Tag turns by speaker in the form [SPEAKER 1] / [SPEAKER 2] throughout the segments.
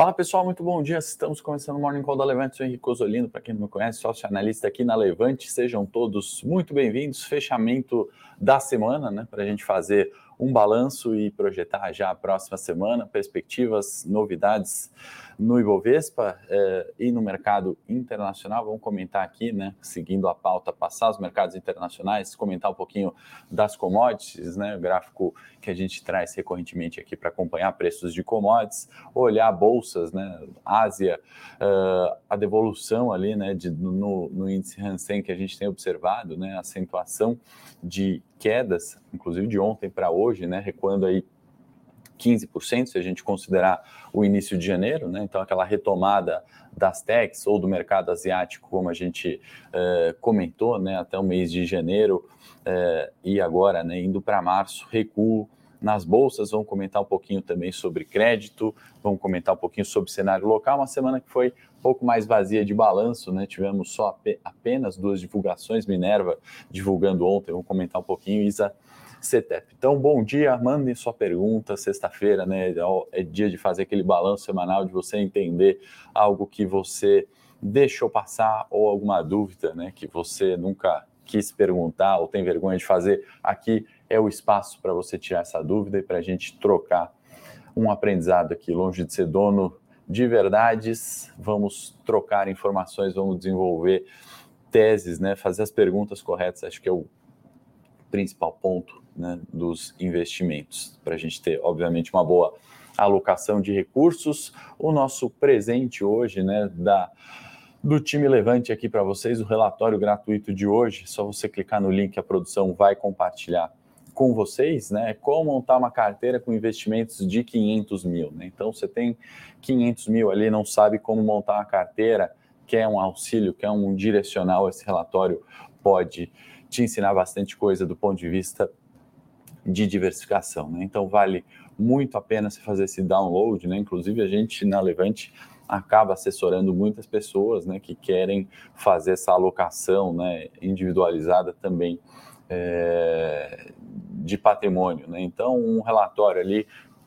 [SPEAKER 1] Fala pessoal, muito bom dia. Estamos começando o Morning Call da Levante. Sou Henrique Osolino, para quem não me conhece, sócio analista aqui na Levante. Sejam todos muito bem-vindos. Fechamento da semana, né, para a gente fazer um balanço e projetar já a próxima semana, perspectivas, novidades no Ibovespa eh, e no mercado internacional. Vamos comentar aqui, né, seguindo a pauta, passar os mercados internacionais, comentar um pouquinho das commodities, né, o gráfico que a gente traz recorrentemente aqui para acompanhar preços de commodities, olhar bolsas, né, Ásia, uh, a devolução ali, né, de, no, no índice Hansen que a gente tem observado, né, acentuação de quedas, inclusive de ontem para hoje, né, recuando aí 15%, se a gente considerar o início de janeiro, né? então aquela retomada das techs ou do mercado asiático, como a gente eh, comentou, né? até o mês de janeiro eh, e agora né? indo para março, recuo nas bolsas, vamos comentar um pouquinho também sobre crédito, vamos comentar um pouquinho sobre cenário local, uma semana que foi um pouco mais vazia de balanço, né? Tivemos só apenas duas divulgações, Minerva divulgando ontem, vamos comentar um pouquinho, Isa CETEP. Então, bom dia, mandem sua pergunta. Sexta-feira, né? É dia de fazer aquele balanço semanal, de você entender algo que você deixou passar ou alguma dúvida, né? Que você nunca quis perguntar ou tem vergonha de fazer. Aqui é o espaço para você tirar essa dúvida e para a gente trocar um aprendizado aqui, longe de ser dono de verdades. Vamos trocar informações, vamos desenvolver teses, né? Fazer as perguntas corretas. Acho que é o principal ponto né, dos investimentos, para a gente ter, obviamente, uma boa alocação de recursos. O nosso presente hoje, né, da do time Levante aqui para vocês, o relatório gratuito de hoje. Só você clicar no link, a produção vai compartilhar com vocês, né? Como montar uma carteira com investimentos de 500 mil, né? Então, você tem 500 mil ali, não sabe como montar uma carteira, quer um auxílio, quer um direcional, esse relatório pode te ensinar bastante coisa do ponto de vista de diversificação. Né? Então vale muito a pena você fazer esse download, né? Inclusive a gente na Levante acaba assessorando muitas pessoas, né, que querem fazer essa alocação, né, individualizada também é, de patrimônio, né? Então um relatório ali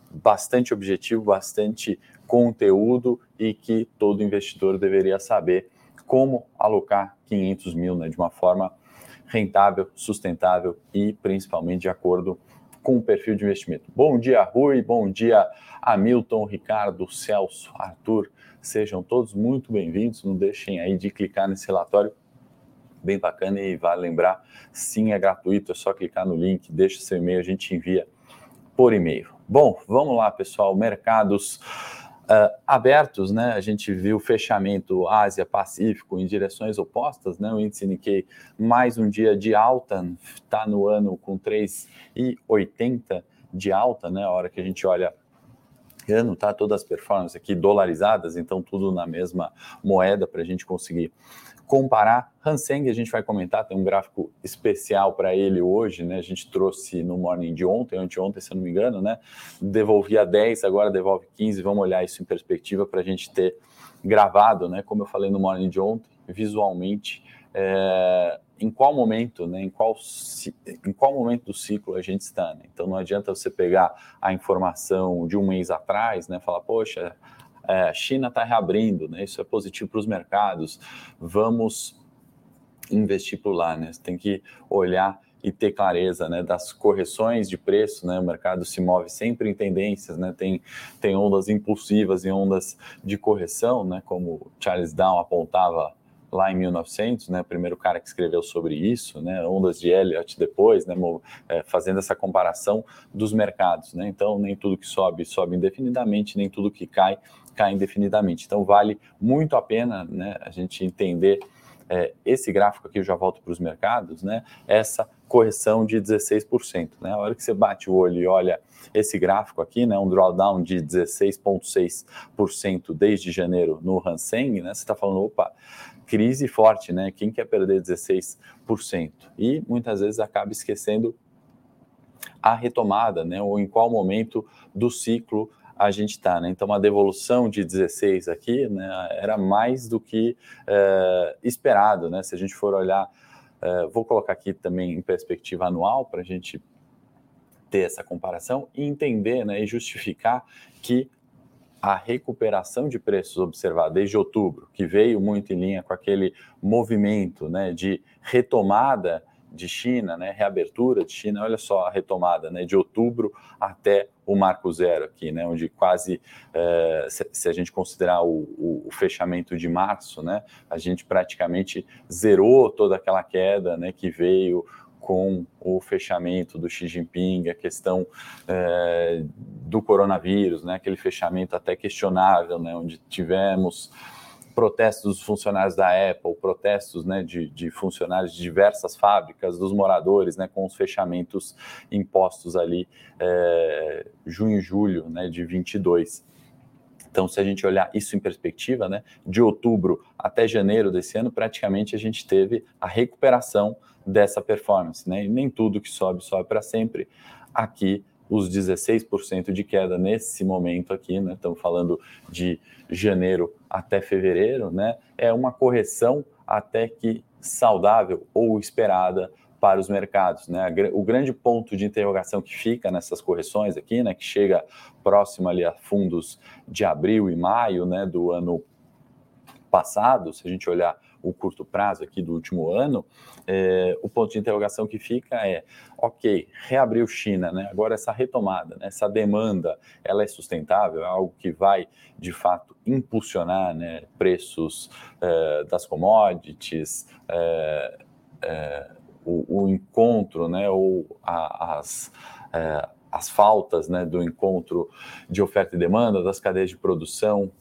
[SPEAKER 1] bastante objetivo, bastante conteúdo e que todo investidor deveria saber como alocar 500 mil, né, de uma forma rentável, sustentável e principalmente de acordo com o perfil de investimento. Bom dia, Rui, bom dia, Hamilton, Ricardo, Celso, Arthur, sejam todos muito bem-vindos. Não deixem aí de clicar nesse relatório bem bacana e vale lembrar, sim, é gratuito, é só clicar no link, deixa seu e-mail, a gente envia por e-mail. Bom, vamos lá, pessoal, mercados uh, abertos, né? A gente viu fechamento Ásia-Pacífico em direções opostas, né? O índice Nikkei mais um dia de alta, está no ano com 3,80 de alta, né? A hora que a gente olha ano, tá? Todas as performances aqui dolarizadas, então tudo na mesma moeda para a gente conseguir comparar. Hanseng, a gente vai comentar, tem um gráfico especial para ele hoje, né? A gente trouxe no morning de ontem, anteontem, se eu não me engano, né? Devolvia 10, agora devolve 15. Vamos olhar isso em perspectiva para a gente ter gravado, né? Como eu falei no morning de ontem, visualmente, é, em qual momento, né? Em qual, em qual momento do ciclo a gente está, né? Então não adianta você pegar a informação de um mês atrás, né? Falar, poxa, é, a China está reabrindo, né? Isso é positivo para os mercados. Vamos investir por lá, né? Você tem que olhar e ter clareza né, das correções de preço, né, o mercado se move sempre em tendências, né, tem, tem ondas impulsivas e ondas de correção, né, como Charles Down apontava lá em 1900, né, o primeiro cara que escreveu sobre isso, né, ondas de Elliott depois, né, é, fazendo essa comparação dos mercados, né, então nem tudo que sobe sobe indefinidamente, nem tudo que cai cai indefinidamente. Então vale muito a pena né, a gente entender é, esse gráfico aqui, eu já volto para os mercados, né, essa correção de 16%. Né, a hora que você bate o olho e olha esse gráfico aqui, né, um drawdown de 16,6% desde janeiro no Hansen, né, você está falando, opa, crise forte, né? Quem quer perder 16%? E muitas vezes acaba esquecendo a retomada, né? Ou em qual momento do ciclo a gente está, né? Então, uma devolução de 16 aqui, né, era mais do que é, esperado, né? Se a gente for olhar, é, vou colocar aqui também em perspectiva anual para a gente ter essa comparação e entender, né, e justificar que a recuperação de preços observada desde outubro, que veio muito em linha com aquele movimento né, de retomada de China, né, reabertura de China, olha só a retomada né, de outubro até o marco zero aqui, né, onde quase, é, se, se, a gente considerar o, o, fechamento de março, né, a gente praticamente zerou toda aquela queda né, que veio com o fechamento do Xi Jinping, a questão é, do coronavírus, né, aquele fechamento até questionável, né, onde tivemos protestos dos funcionários da Apple, protestos né, de, de, funcionários de diversas fábricas, dos moradores, né, com os fechamentos impostos ali é, junho e julho né, de 22. Então, se a gente olhar isso em perspectiva, né, de outubro até janeiro desse ano, praticamente a gente teve a recuperação dessa performance, né? E nem tudo que sobe, sobe para sempre. Aqui, os 16% de queda nesse momento aqui, né? Estamos falando de janeiro até fevereiro, né? É uma correção até que saudável ou esperada para os mercados, né? O grande ponto de interrogação que fica nessas correções aqui, né? Que chega próximo ali a fundos de abril e maio, né? Do ano passado, se a gente olhar o curto prazo aqui do último ano, é, o ponto de interrogação que fica é, ok, reabriu China, né? Agora essa retomada, né? essa demanda, ela é sustentável, é algo que vai de fato impulsionar né, preços é, das commodities, é, é o, o, encontro, né? Ou a, as é, as faltas né, do encontro de oferta e demanda, das cadeias de produção,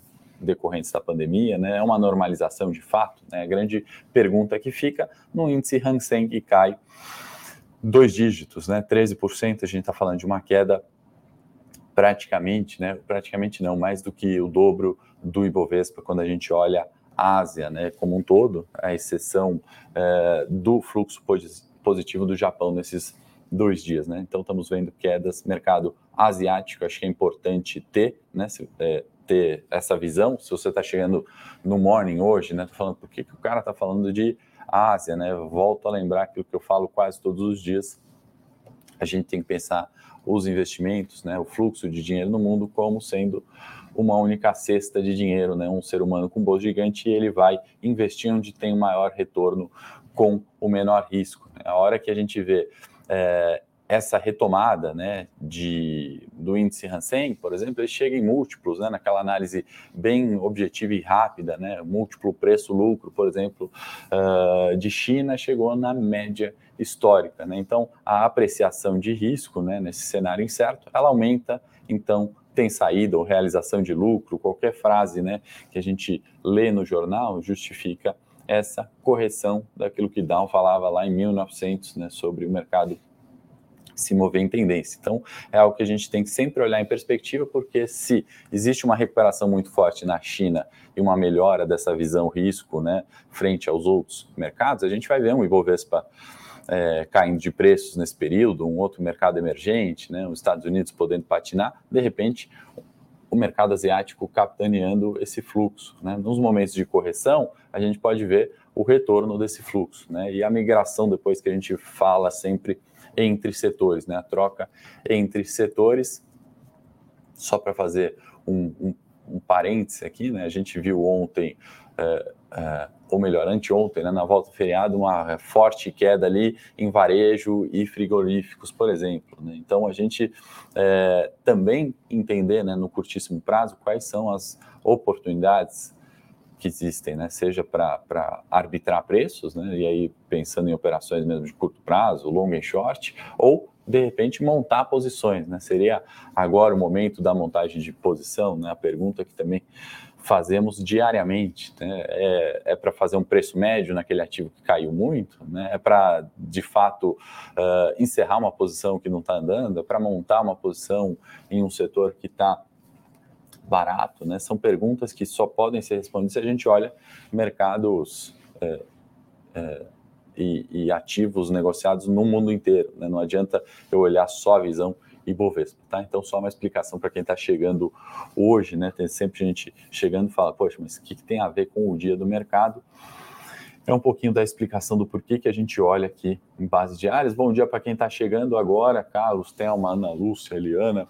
[SPEAKER 1] decorrentes da pandemia, né? É uma normalização de fato, né? A grande pergunta que fica no índice Hang Seng que cai dois dígitos, né? 13%, a gente está falando de uma queda praticamente, né? Praticamente não, mais do que o dobro do Ibovespa quando a gente olha a Ásia, né? Como um todo, a exceção é, do fluxo positivo do Japão nesses dois dias, né? Então estamos vendo quedas, mercado asiático, acho que é importante ter, né? É, ter essa visão, se você está chegando no morning hoje, né, tô falando por que o cara está falando de Ásia, né? volto a lembrar aquilo que eu falo quase todos os dias. A gente tem que pensar os investimentos, né, o fluxo de dinheiro no mundo como sendo uma única cesta de dinheiro, né, um ser humano com bolso gigante e ele vai investir onde tem o maior retorno com o menor risco. Né? A hora que a gente vê é, essa retomada né, de, do índice Hansen, por exemplo, ele chega em múltiplos, né, naquela análise bem objetiva e rápida, né, múltiplo preço-lucro, por exemplo, uh, de China, chegou na média histórica. Né? Então, a apreciação de risco né, nesse cenário incerto, ela aumenta, então, tem saída ou realização de lucro, qualquer frase né, que a gente lê no jornal justifica essa correção daquilo que Dow falava lá em 1900 né, sobre o mercado se mover em tendência. Então, é algo que a gente tem que sempre olhar em perspectiva, porque se existe uma recuperação muito forte na China e uma melhora dessa visão risco, né, frente aos outros mercados, a gente vai ver um Ibovespa é, caindo de preços nesse período, um outro mercado emergente, né, os Estados Unidos podendo patinar, de repente o mercado asiático capitaneando esse fluxo. Né? Nos momentos de correção, a gente pode ver o retorno desse fluxo, né? E a migração depois que a gente fala sempre entre setores, né? A troca entre setores. Só para fazer um, um, um parêntese aqui, né? A gente viu ontem, é, é, ou melhor, anteontem, né? na volta do feriado, uma forte queda ali em varejo e frigoríficos, por exemplo. Né? Então, a gente é, também entender, né, no curtíssimo prazo, quais são as oportunidades que existem, né? seja para arbitrar preços, né? e aí pensando em operações mesmo de curto prazo, long e short, ou de repente montar posições. Né? Seria agora o momento da montagem de posição? Né? A pergunta que também fazemos diariamente. Né? É, é para fazer um preço médio naquele ativo que caiu muito? Né? É para, de fato, uh, encerrar uma posição que não está andando? É para montar uma posição em um setor que está barato? Né? São perguntas que só podem ser respondidas se a gente olha mercados é, é, e, e, ativos negociados no mundo inteiro. Né? Não adianta eu olhar só a visão Ibovespa, tá? Então, só uma explicação para quem está chegando hoje, né? Tem sempre gente chegando e fala, poxa, mas o que, que tem a ver com o dia do mercado? é um pouquinho da explicação do porquê que a gente olha aqui em bases diárias. Bom dia para quem está chegando agora, Carlos, Thelma, Ana Lúcia, Eliana,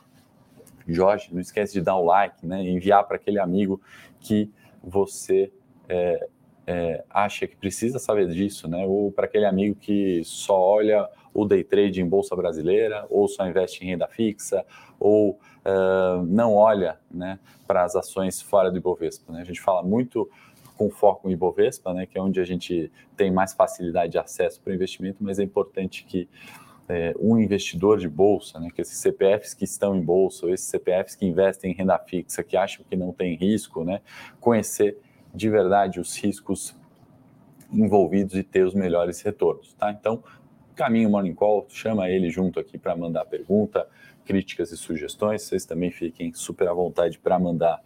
[SPEAKER 1] Jorge, não esquece de dar o like, né? Enviar para aquele amigo que você é, é, acha que precisa saber disso, né? Ou para aquele amigo que só olha o day trade em bolsa brasileira, ou só investe em renda fixa, ou uh, não olha, né, para as ações fora do Ibovespa. Né? A gente fala muito com foco em Ibovespa, né, que é onde a gente tem mais facilidade de acesso para o investimento, mas é importante que é, um investidor de bolsa, né, que esses CPFs que estão em bolsa, ou esses CPFs que investem em renda fixa, que acham que não tem risco, né, conhecer de verdade os riscos envolvidos e ter os melhores retornos, tá? Então, caminho Morning Call, chama ele junto aqui para mandar pergunta, críticas e sugestões. Vocês também fiquem super à vontade para mandar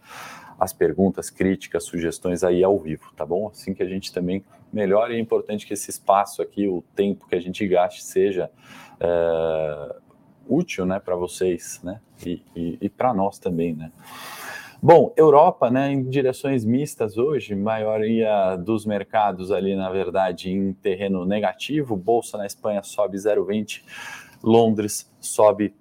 [SPEAKER 1] as perguntas, críticas, sugestões aí ao vivo, tá bom? Assim que a gente também melhore, é importante que esse espaço aqui, o tempo que a gente gaste, seja é, útil, né, para vocês, né, e, e, e para nós também, né. Bom, Europa, né, em direções mistas hoje, maioria dos mercados ali, na verdade, em terreno negativo. Bolsa na Espanha sobe 0,20, Londres sobe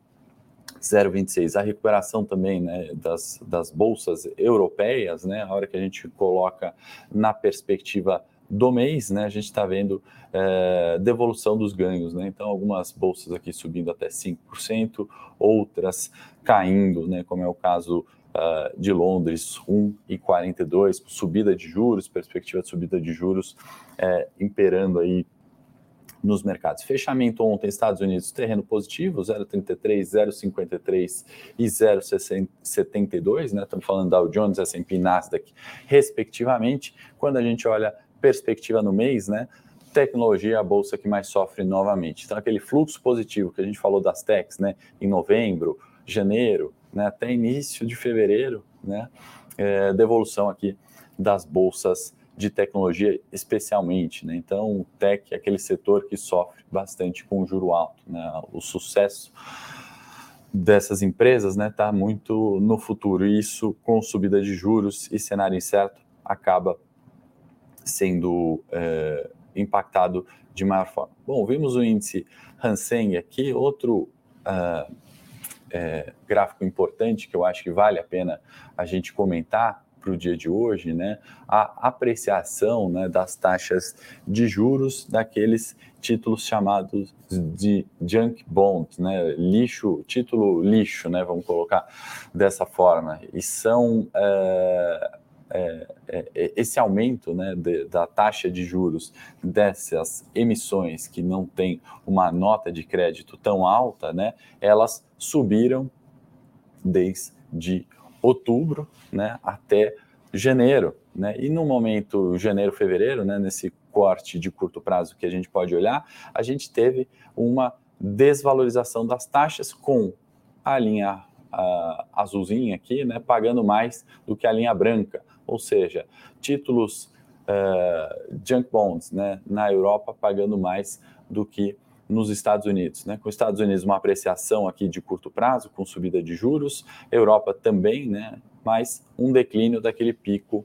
[SPEAKER 1] 0,26. A recuperação também né, das, das bolsas europeias, né, a hora que a gente coloca na perspectiva do mês, né, a gente está vendo é, devolução dos ganhos. Né? Então, algumas bolsas aqui subindo até 5%, outras caindo, né, como é o caso uh, de Londres, 1,42, subida de juros, perspectiva de subida de juros é, imperando aí nos mercados. Fechamento ontem, Estados Unidos, terreno positivo, 0,33, 0,53 e 0,72, né? Estamos falando Dow Jones, S&P Nasdaq, respectivamente. Quando a gente olha perspectiva no mês, né? Tecnologia é a bolsa que mais sofre novamente. Então, aquele fluxo positivo que a gente falou das techs, né? Em novembro, janeiro, né, até início de fevereiro, né, é, devolução aqui das bolsas de tecnologia, especialmente. Né? Então, o tech é aquele setor que sofre bastante com o juro alto. Né? O sucesso dessas empresas está né, muito no futuro. E isso, com subida de juros e cenário incerto, acaba sendo é, impactado de maior forma. Bom, vimos o índice Hang aqui, outro uh, é, gráfico importante que eu acho que vale a pena a gente comentar para o dia de hoje, né, a apreciação né, das taxas de juros daqueles títulos chamados de junk bonds, né, lixo, título lixo, né, vamos colocar dessa forma, e são é, é, é, é, esse aumento né, de, da taxa de juros dessas emissões que não tem uma nota de crédito tão alta, né, elas subiram desde outubro né, até janeiro. Né, e no momento janeiro, fevereiro, né, nesse corte de curto prazo que a gente pode olhar, a gente teve uma desvalorização das taxas com a linha a azulzinha aqui, né, pagando mais do que a linha branca ou seja, títulos uh, junk bonds né, na Europa pagando mais do que nos Estados Unidos. Né? Com os Estados Unidos, uma apreciação aqui de curto prazo, com subida de juros, Europa também, né? mas um declínio daquele pico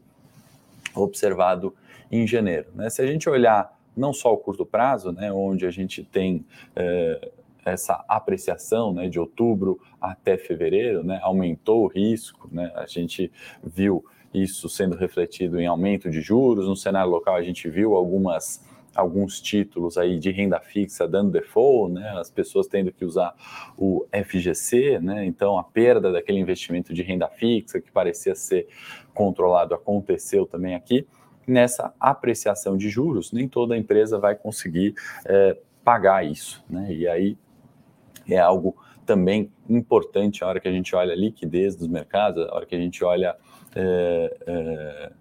[SPEAKER 1] observado em janeiro. Né? Se a gente olhar não só o curto prazo, né, onde a gente tem eh, essa apreciação né, de outubro até fevereiro, né, aumentou o risco, né, a gente viu isso sendo refletido em aumento de juros. No cenário local, a gente viu algumas alguns títulos aí de renda fixa dando default, né, as pessoas tendo que usar o FGC, né, então a perda daquele investimento de renda fixa que parecia ser controlado aconteceu também aqui. Nessa apreciação de juros, nem toda empresa vai conseguir é, pagar isso, né, e aí é algo também importante a hora que a gente olha a liquidez dos mercados, a hora que a gente olha é, é,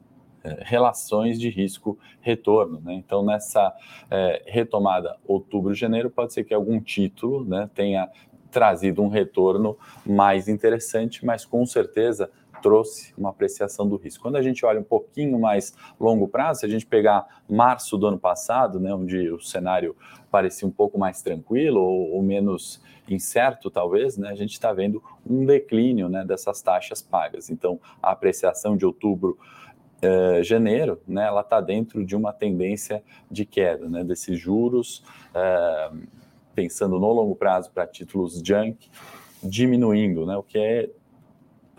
[SPEAKER 1] é, relações de risco-retorno. Né? Então, nessa é, retomada outubro-janeiro, pode ser que algum título né, tenha trazido um retorno mais interessante, mas com certeza trouxe uma apreciação do risco. Quando a gente olha um pouquinho mais longo prazo, se a gente pegar março do ano passado, né, onde o cenário parecia um pouco mais tranquilo ou, ou menos incerto, talvez, né, a gente está vendo um declínio né, dessas taxas pagas. Então, a apreciação de outubro Uh, janeiro, né, ela está dentro de uma tendência de queda, né, desses juros, uh, pensando no longo prazo para títulos junk, diminuindo, né, o que é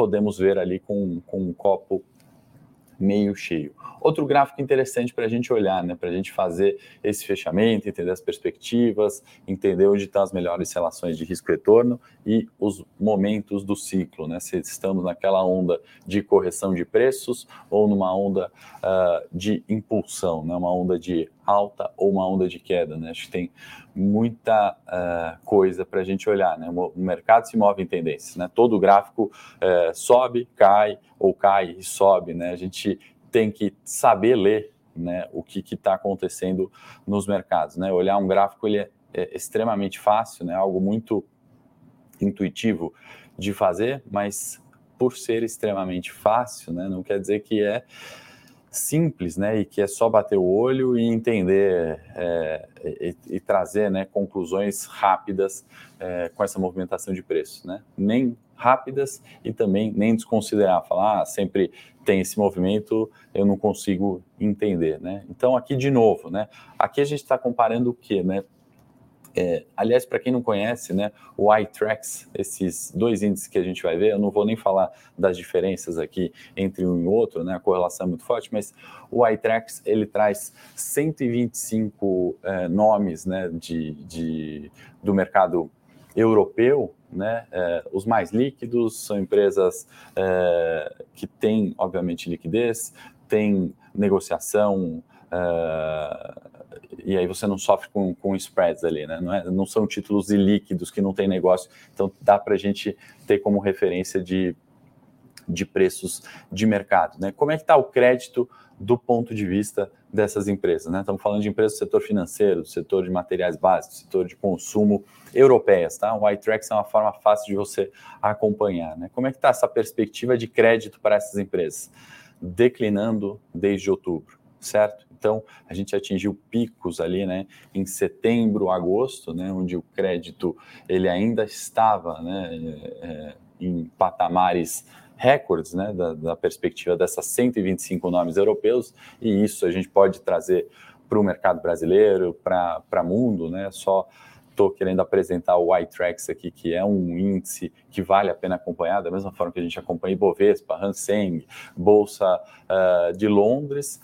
[SPEAKER 1] podemos ver ali com, com um copo meio cheio. Outro gráfico interessante para a gente olhar, né, para a gente fazer esse fechamento, entender as perspectivas, entender onde estão as melhores relações de risco-retorno e os momentos do ciclo, né, se estamos naquela onda de correção de preços ou numa onda uh, de impulsão, né, uma onda de alta ou uma onda de queda. Né? Acho que tem muita uh, coisa para a gente olhar. Né? O mercado se move em tendências. Né? Todo gráfico uh, sobe, cai, ou cai e sobe. Né? A gente tem que saber ler né, o que está acontecendo nos mercados. Né? Olhar um gráfico ele é, é extremamente fácil, né? algo muito intuitivo de fazer, mas por ser extremamente fácil, né, não quer dizer que é simples, né, e que é só bater o olho e entender é, e, e, trazer, né, conclusões rápidas é, com essa movimentação de preços, né, nem rápidas e também nem desconsiderar, falar, ah, sempre tem esse movimento, eu não consigo entender, né. Então aqui de novo, né, aqui a gente está comparando o que, né, é, aliás, para quem não conhece, né, o iTrax, esses dois índices que a gente vai ver, eu não vou nem falar das diferenças aqui entre um e outro, né, a correlação é muito forte, mas o iTrax ele traz 125 é, nomes né, de, de, do mercado europeu, né, é, os mais líquidos são empresas é, que têm, obviamente, liquidez, têm negociação, é, e aí você não sofre com, com spreads ali, né? Não, é, não são títulos ilíquidos que não tem negócio, então dá para a gente ter como referência de, de preços de mercado, né? Como é que está o crédito do ponto de vista dessas empresas, né? Estamos falando de empresas do setor financeiro, do setor de materiais básicos, do setor de consumo europeias, tá? O iTrax é uma forma fácil de você acompanhar, né? Como é que está essa perspectiva de crédito para essas empresas? Declinando desde outubro, certo? Então, a gente atingiu picos ali, né, em setembro, agosto, né, onde o crédito ele ainda estava, né, é, em patamares recordes, né, da, da perspectiva dessas 125 nomes europeus, e isso a gente pode trazer para o mercado brasileiro, para o mundo, né, só estou querendo apresentar o iTrax aqui, que é um índice que vale a pena acompanhar, da mesma forma que a gente acompanha Ibovespa, Hang Seng, Bolsa uh, de Londres,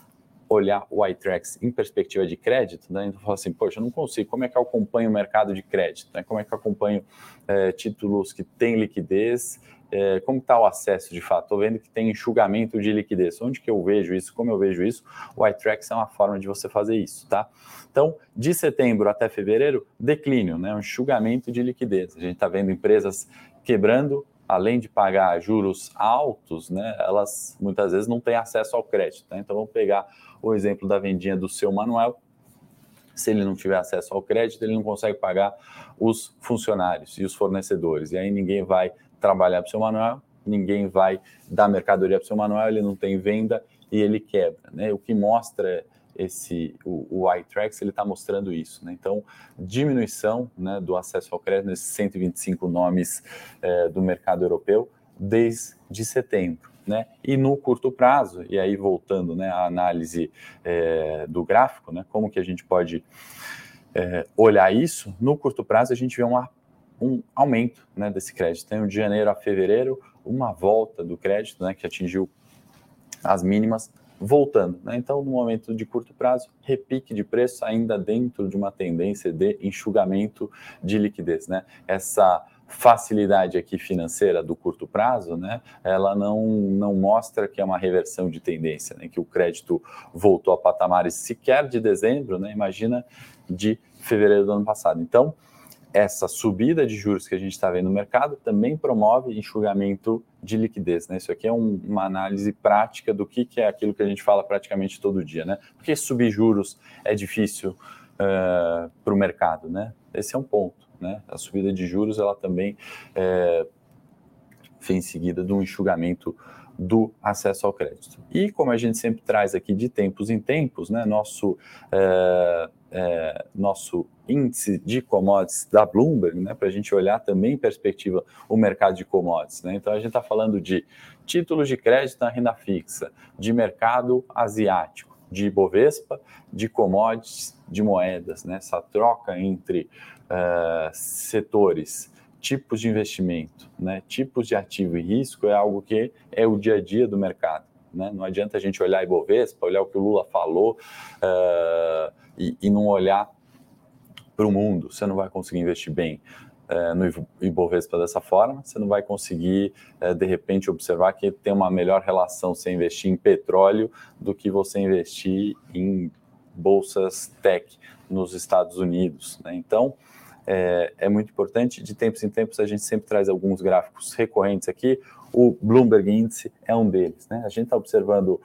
[SPEAKER 1] olhar o iTrax em perspectiva de crédito, né? Então, fala assim, poxa, eu não consigo, como é que eu acompanho o mercado de crédito? Né? Como é que eu acompanho é, títulos que têm liquidez? É, como está o acesso de fato? Estou vendo que tem enxugamento de liquidez. Onde que eu vejo isso? Como eu vejo isso? O iTrax é uma forma de você fazer isso, tá? Então, de setembro até fevereiro, declínio, né? Um enxugamento de liquidez. A gente está vendo empresas quebrando, além de pagar juros altos, né, elas muitas vezes não têm acesso ao crédito. Né? Então, vamos pegar o exemplo da vendinha do seu Manuel. Se ele não tiver acesso ao crédito, ele não consegue pagar os funcionários e os fornecedores. E aí ninguém vai trabalhar para o seu Manuel, ninguém vai dar mercadoria para o seu Manuel, ele não tem venda e ele quebra. Né? O que mostra esse o, o iTrax ele está mostrando isso, né? Então diminuição né, do acesso ao crédito nesses 125 nomes é, do mercado europeu desde setembro. Né? E no curto prazo, e aí voltando né, à análise é, do gráfico, né, como que a gente pode é, olhar isso, no curto prazo a gente vê uma, um aumento né, desse crédito. Tem de janeiro a fevereiro uma volta do crédito né, que atingiu as mínimas voltando. Né? Então, no momento de curto prazo, repique de preço ainda dentro de uma tendência de enxugamento de liquidez. Né? Essa facilidade aqui financeira do curto prazo, né, ela não, não mostra que é uma reversão de tendência, né, que o crédito voltou a patamares sequer de dezembro, né, imagina de fevereiro do ano passado. Então, essa subida de juros que a gente está vendo no mercado também promove enxugamento de liquidez. Né? Isso aqui é um, uma análise prática do que, que, é aquilo que a gente fala praticamente todo dia. Né? Porque subir juros é difícil uh, eh, para o mercado. Né? Esse é um ponto. Né? A subida de juros ela também é, vem seguida de um enxugamento do acesso ao crédito. E como a gente sempre traz aqui de tempos em tempos, né, nosso, é, é, nosso índice de commodities da Bloomberg, né, para a gente olhar também em perspectiva o mercado de commodities. Né? Então a gente está falando de títulos de crédito na renda fixa, de mercado asiático, de Bovespa, de commodities, de moedas, né? essa troca entre uh, setores tipos de investimento, né? tipos de ativo e risco é algo que é o dia a dia do mercado. Né? Não adianta a gente olhar Ibovespa, olhar o que o Lula falou uh, e, e, não olhar para o mundo. Você não vai conseguir investir bem uh, no Ibovespa dessa forma, você não vai conseguir, uh, de repente, observar que tem uma melhor relação você investir em petróleo do que você investir em bolsas tech nos Estados Unidos. Né? Então, é, é, muito importante. De tempos em tempos, a gente sempre traz alguns gráficos recorrentes aqui. O Bloomberg Índice é um deles. Né? A gente está observando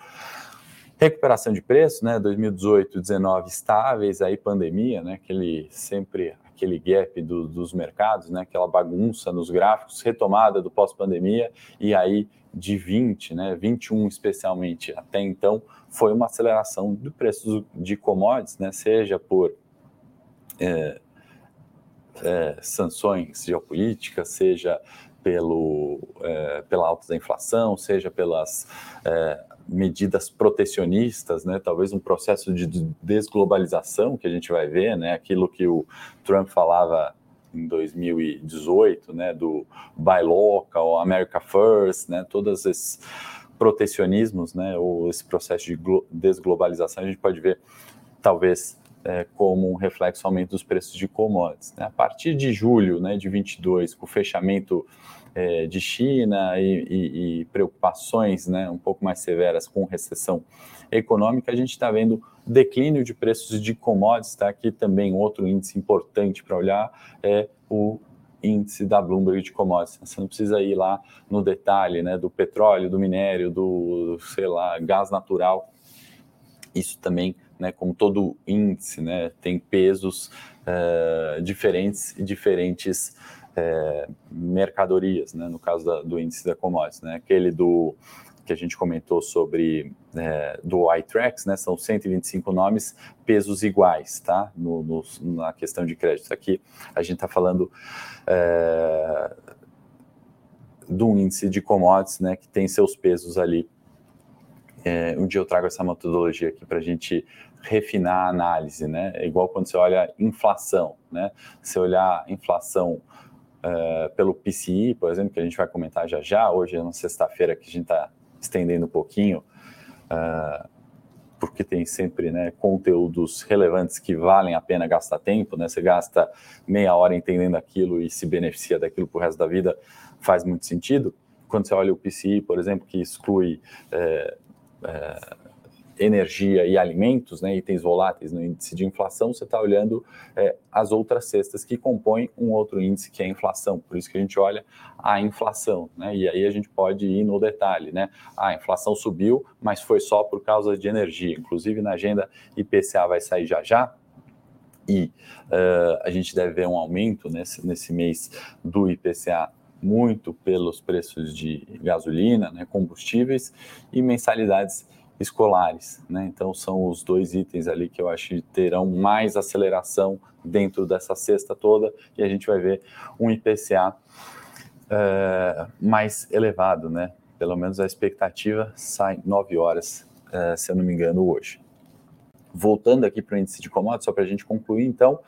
[SPEAKER 1] recuperação de preço, né? 2018, 2019 estáveis, aí pandemia, né? Aquele sempre aquele gap do, dos mercados, né? Aquela bagunça nos gráficos, retomada do pós-pandemia e aí de 20, né? 21 especialmente até então foi uma aceleração do preço de commodities, né? Seja por é, é, sanções geopolíticas, seja pelo, é, pela alta da inflação, seja pelas é, medidas protecionistas, né? talvez um processo de desglobalização que a gente vai ver, né? aquilo que o Trump falava em 2018, né? do Buy Local, America First, né? todos esses protecionismos, né? ou esse processo de desglobalização, a gente pode ver talvez é, como um reflexo aumento dos preços de commodities. Né? A partir de julho né, de 22, com o fechamento é, de China e, e, e, preocupações né, um pouco mais severas com recessão econômica, a gente está vendo declínio de preços de commodities. Tá? Aqui também outro índice importante para olhar é o índice da Bloomberg de commodities. Você não precisa ir lá no detalhe né, do petróleo, do minério, do, sei lá, gás natural. Isso também né, como todo índice, né, tem pesos uh, diferentes e diferentes uh, mercadorias, né, no caso da, do índice da commodities, né, aquele do que a gente comentou sobre é, do iTrax, né, são 125 nomes, pesos iguais, tá? No, no, na questão de crédito. Aqui a gente está falando é, do índice de commodities, né, que tem seus pesos ali. É, um dia eu trago essa metodologia aqui para a gente refinar a análise, né? É igual quando você olha inflação, né? Se olhar inflação uh, pelo PCI, por exemplo, que a gente vai comentar já já, hoje é uma sexta-feira que a gente está estendendo um pouquinho, uh, porque tem sempre né, conteúdos relevantes que valem a pena gastar tempo, né? Você gasta meia hora entendendo aquilo e se beneficia daquilo para o resto da vida, faz muito sentido. Quando você olha o PCI, por exemplo, que exclui é, é, energia e alimentos, né, itens voláteis no índice de inflação, você está olhando é, as outras cestas que compõem um outro índice que é a inflação. Por isso que a gente olha a inflação, né? E aí a gente pode ir no detalhe, né? Ah, a inflação subiu, mas foi só por causa de energia. Inclusive na agenda IPCA vai sair já já. E uh, a gente deve ver um aumento nesse, nesse mês do IPCA muito pelos preços de gasolina, né, combustíveis e mensalidades escolares, né? Então são os dois itens ali que eu acho que terão mais aceleração dentro dessa cesta toda e a gente vai ver um IPCA é, mais elevado, né? Pelo menos a expectativa sai 9 horas, é, se eu não me engano, hoje. Voltando aqui para o índice de commodities, só para a gente concluir, então,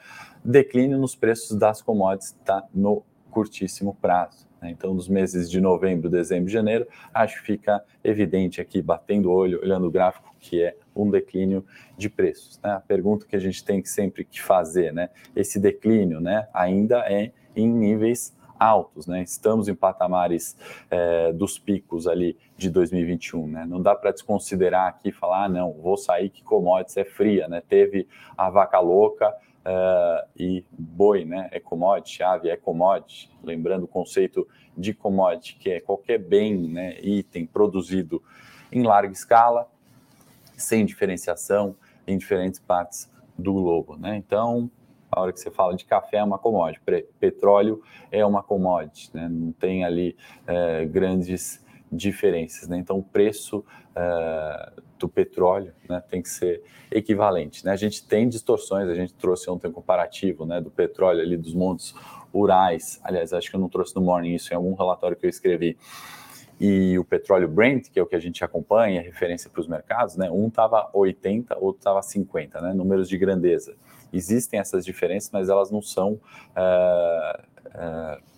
[SPEAKER 1] declínio nos preços das commodities está no curtíssimo prazo. Né? Então, nos meses de novembro, dezembro e janeiro, acho que fica evidente aqui, batendo o olho, olhando o gráfico, que é um declínio de preços. Né? A pergunta que a gente tem que sempre que fazer, né? esse declínio né, ainda é em níveis altos, né? Estamos em patamares é, dos picos ali de 2021, né? Não dá para desconsiderar aqui e falar, ah, não, vou sair que commodities é fria, né? Teve a vaca louca, Uh, e boi, né, é commodity, ave é commodity, lembrando o conceito de commodity, que é qualquer bem, né, item produzido em larga escala, sem diferenciação em diferentes partes do globo, né? Então, a hora que você fala de café é uma commodity, petróleo é uma commodity, né? Não tem ali é, grandes diferenças, né? Então, o preço é, do petróleo né, tem que ser equivalente. Né? A gente tem distorções, a gente trouxe ontem um comparativo né, do petróleo ali dos montes Urais, aliás, acho que eu não trouxe no Morning isso em algum relatório que eu escrevi, e o petróleo Brent, que é o que a gente acompanha, referência para os mercados, né, um estava 80, outro estava 50, né, números de grandeza. Existem essas diferenças, mas elas não são uh, uh,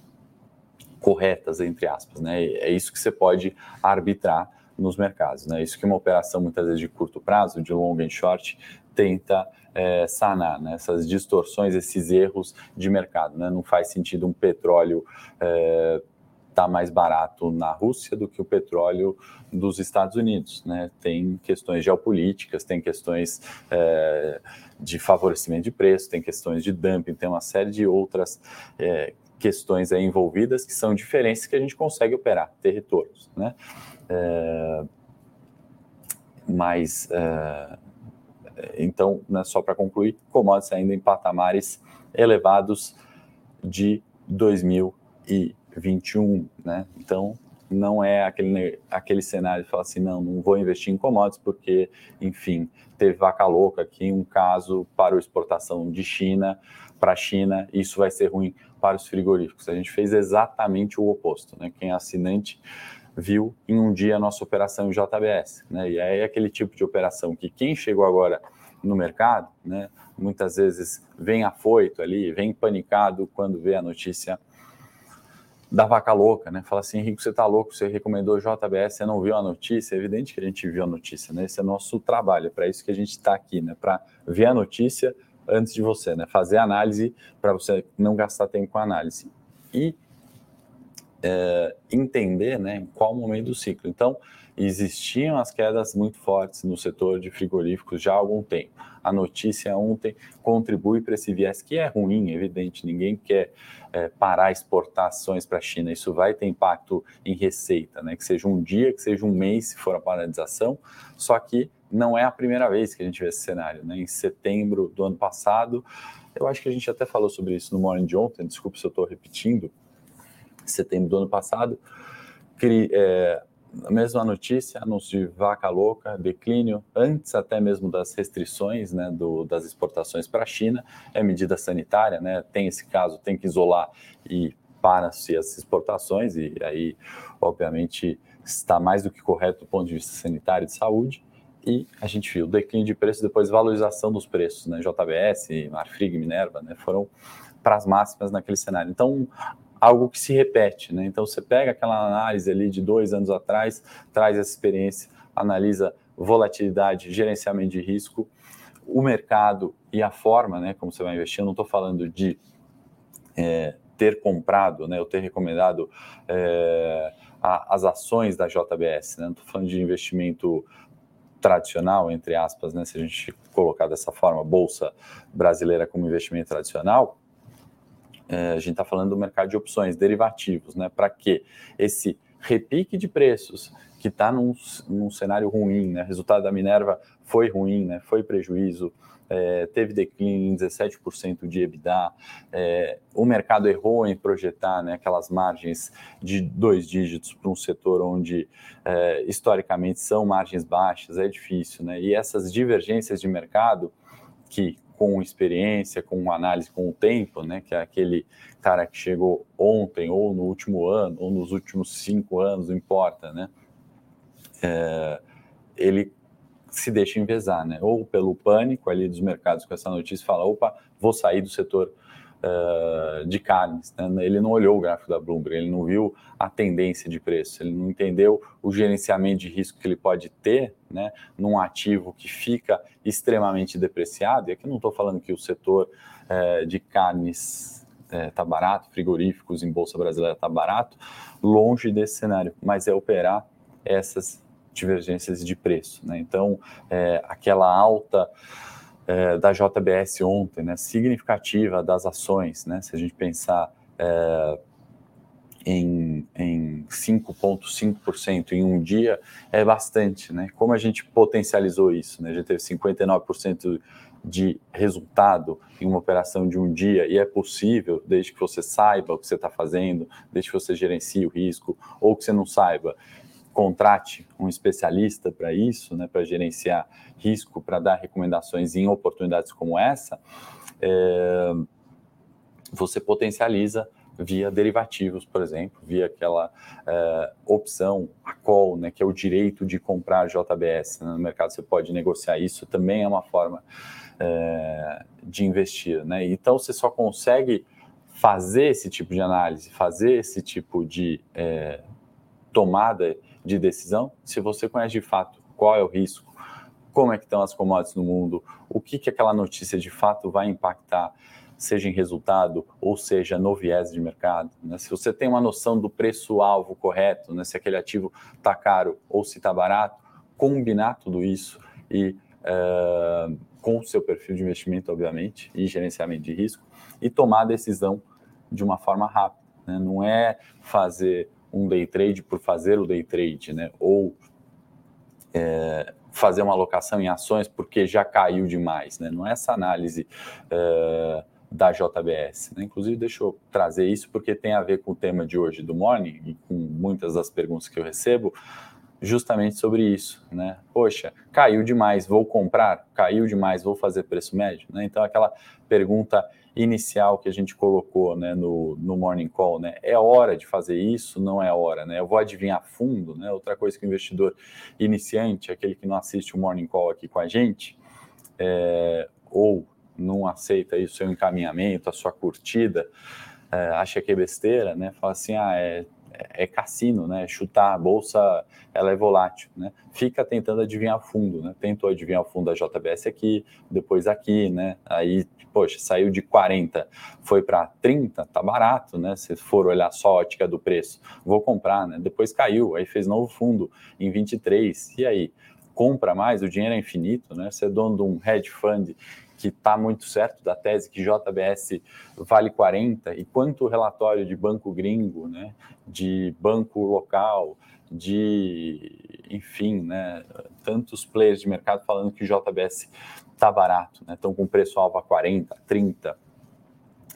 [SPEAKER 1] corretas, entre aspas. Né? É isso que você pode arbitrar nos mercados. Né? Isso que uma operação, muitas vezes, de curto prazo, de long and short, tenta é, sanar né? essas distorções, esses erros de mercado. Né? Não faz sentido um petróleo é, tá mais barato na Rússia do que o petróleo dos Estados Unidos. Né? Tem questões geopolíticas, tem questões é, de favorecimento de preço, tem questões de dumping, tem uma série de outras é, questões envolvidas que são diferenças que a gente consegue operar, ter retornos. Né? É, mas, é, então, né, só para concluir, commodities ainda em patamares elevados de 2021, né? Então, não é aquele, aquele cenário de falar assim, não, não vou investir em commodities porque, enfim, teve vaca louca aqui, um caso para exportação de China para a China, isso vai ser ruim para os frigoríficos. A gente fez exatamente o oposto, né? Quem é assinante viu em um dia a nossa operação JBS, né? E aí é aquele tipo de operação que quem chegou agora no mercado, né? Muitas vezes vem afoito ali, vem panicado quando vê a notícia da vaca louca, né? Fala assim, Henrique, você tá louco, você recomendou JBS, você não viu a notícia? É evidente que a gente viu a notícia, né? Esse é nosso trabalho, é para isso que a gente está aqui, né? Para ver a notícia antes de você, né? Fazer análise para você não gastar tempo com análise. E é, entender né, qual momento do ciclo. Então, existiam as quedas muito fortes no setor de frigoríficos já há algum tempo. A notícia ontem contribui para esse viés que é ruim, evidente, ninguém quer é, parar exportações para a China, isso vai ter impacto em receita, né? que seja um dia, que seja um mês, se for a paralisação, só que não é a primeira vez que a gente vê esse cenário. Né? Em setembro do ano passado, eu acho que a gente até falou sobre isso no Morning de ontem, desculpe se eu estou repetindo, setembro do ano passado, é, a mesma notícia, anúncio de vaca louca, declínio, antes até mesmo das restrições né, do, das exportações para a China, é medida sanitária, né, tem esse caso, tem que isolar e para-se as exportações, e aí, obviamente, está mais do que correto do ponto de vista sanitário e de saúde, e a gente viu declínio de preço, depois valorização dos preços, né, JBS, Marfrig, Minerva, né, foram para as máximas naquele cenário. Então, algo que se repete, né? Então você pega aquela análise ali de dois anos atrás, traz essa experiência, analisa volatilidade, gerenciamento de risco, o mercado e a forma, né? Como você vai investir. Eu não estou falando de é, ter comprado, né? Eu ter recomendado é, as ações da JBS, né? Não estou falando de investimento tradicional, entre aspas, né? Se a gente colocar dessa forma, bolsa brasileira como investimento tradicional é, a gente está falando do mercado de opções, derivativos, né? Para que esse repique de preços que está num, num, cenário ruim, né? Resultado da Minerva foi ruim, né? Foi prejuízo, é, teve declínio em 17% de EBITDA. É, o mercado errou em projetar né, aquelas margens de dois dígitos para um setor onde é, historicamente são margens baixas, é difícil, né? E essas divergências de mercado que com experiência, com análise com o tempo, né, que é aquele cara que chegou ontem, ou no último ano, ou nos últimos cinco anos, não importa, né, é, ele se deixa envezar, né, ou pelo pânico ali dos mercados com essa notícia, fala, opa, vou sair do setor uh, de carnes. Né? Ele não olhou o gráfico da Bloomberg, ele não viu a tendência de preço, ele não entendeu o gerenciamento de risco que ele pode ter né, num ativo que fica extremamente depreciado. E aqui não estou falando que o setor uh, de carnes está uh, barato, frigoríficos em Bolsa Brasileira está barato, longe desse cenário, mas é operar essas divergências de preço. Né? Então, é, aquela alta é, da JBS ontem, né, significativa das ações, né, se a gente pensar é, em, em 5,5% em um dia, é bastante. Né? Como a gente potencializou isso? Né? A gente teve 59% de resultado em uma operação de um dia, e é possível, desde que você saiba o que você está fazendo, desde que você gerencie o risco, ou que você não saiba, contrate um especialista para isso, né, para gerenciar risco, para dar recomendações em oportunidades como essa, é, você potencializa via derivativos, por exemplo, via aquela é, opção, a call, né, que é o direito de comprar JBS. Né, no mercado você pode negociar isso, também é uma forma é, de investir. Né? Então você só consegue fazer esse tipo de análise, fazer esse tipo de é, tomada de decisão, se você conhece de fato qual é o risco, como é que estão as commodities no mundo, o que, que aquela notícia de fato vai impactar, seja em resultado ou seja no viés de mercado. Né? Se você tem uma noção do preço-alvo correto, né? se aquele ativo está caro ou se está barato, combinar tudo isso e uh, com o seu perfil de investimento, obviamente, e gerenciamento de risco, e tomar a decisão de uma forma rápida. Né? Não é fazer um day trade por fazer o day trade, né? ou é, fazer uma alocação em ações porque já caiu demais. Né? Não é essa análise. Uh, da JBS. Né? Inclusive, deixa eu trazer isso porque tem a ver com o tema de hoje do Morning e com muitas das perguntas que eu recebo, justamente sobre isso. Né? Poxa, caiu demais, vou comprar? Caiu demais, vou fazer preço médio? Né? Então, aquela pergunta inicial que a gente colocou né, no, no Morning Call, né? É hora de fazer isso? Não é hora, né? Eu vou adivinhar fundo, né? Outra coisa que o investidor iniciante, aquele que não assiste o Morning Call aqui com a gente, é, ou não aceita aí o seu encaminhamento, a sua curtida, é, acha que é besteira, né? Fala assim, ah, é, é cassino, né? Chutar a bolsa, ela é volátil, né? Fica tentando adivinhar fundo, né? Tentou adivinhar o fundo da JBS aqui, depois aqui, né? Aí, poxa, saiu de 40, foi para 30, tá barato, né? Se for olhar só a ótica do preço, vou comprar, né? Depois caiu, aí fez novo fundo em 23, e aí? Compra mais, o dinheiro é infinito, né? Você é dono de um hedge fund que está muito certo da tese que JBS vale 40, e quanto relatório de banco gringo, né, de banco local, de, enfim, né, tantos players de mercado falando que JBS está barato, né, estão com preço-alvo a 40, 30.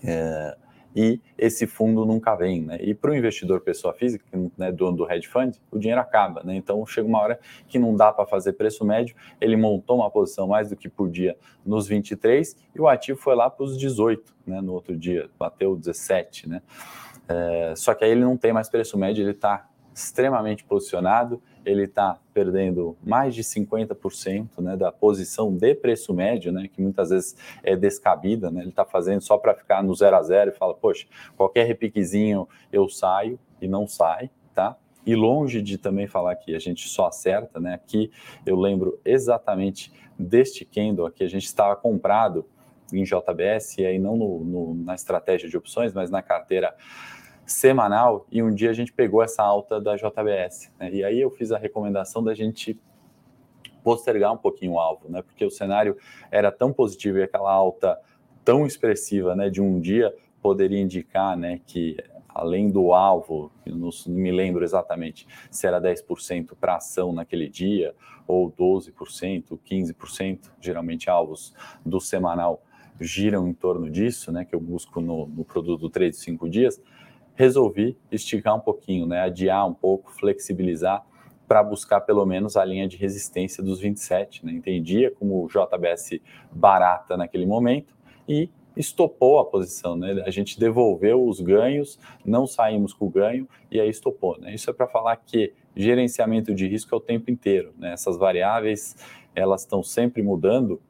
[SPEAKER 1] É, e esse fundo nunca vem, né? E para o investidor pessoa física, que né, dono do hedge fund, o dinheiro acaba, né? Então chega uma hora que não dá para fazer preço médio, ele montou uma posição mais do que podia nos 23 e o ativo foi lá para os 18, né? No outro dia, bateu 17, né? É, só que aí ele não tem mais preço médio, ele está extremamente posicionado, ele está perdendo mais de 50% né, da posição de preço médio, né, que muitas vezes é descabida, né, ele está fazendo só para ficar no zero a zero e fala, poxa, qualquer repiquezinho eu saio e não sai, tá? E longe de também falar que a gente só acerta, né? Aqui eu lembro exatamente deste candle aqui, a gente estava comprado em JBS, e aí não no, no, na estratégia de opções, mas na carteira semanal e um dia a gente pegou essa alta da JBS. Né? E aí eu fiz a recomendação da gente postergar um pouquinho o alvo, né? Porque o cenário era tão positivo e aquela alta tão expressiva, né, de um dia poderia indicar, né, que além do alvo, não me lembro exatamente se era 10% para ação naquele dia ou 12%, 15%, geralmente alvos do semanal giram em torno disso, né, que eu busco no, no produto do trade de 5 dias, resolvi esticar um pouquinho, né, adiar um pouco, flexibilizar para buscar pelo menos a linha de resistência dos 27. Né? Entendia como JBS barata naquele momento e estopou a posição, né? A gente devolveu os ganhos, não saímos com o ganho e aí estopou, né? Isso é para falar que gerenciamento de risco é o tempo inteiro, né? Essas variáveis, elas estão sempre mudando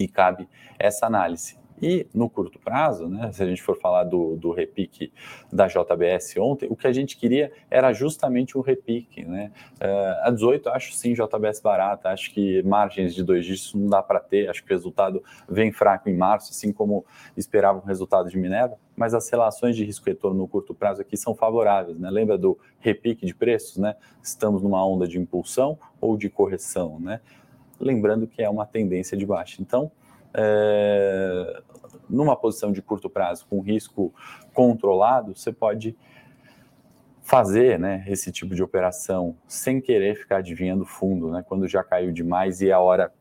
[SPEAKER 1] e cabe essa análise. E no curto prazo, né, se a gente for falar do, do repique da JBS ontem, o que a gente queria era justamente um repique. Né? Uh, a 18, acho sim JBS barata, acho que margens de dois dígitos não dá para ter, acho que o resultado vem fraco em março, assim como esperava o resultado de Minerva, mas as relações de risco-retorno no curto prazo aqui são favoráveis. Né? Lembra do repique de preços? Né? Estamos numa onda de impulsão ou de correção? Né? Lembrando que é uma tendência de baixa. Então, é, numa posição de curto prazo com risco controlado, você pode fazer né, esse tipo de operação sem querer ficar adivinhando fundo, né, quando já caiu demais e é a hora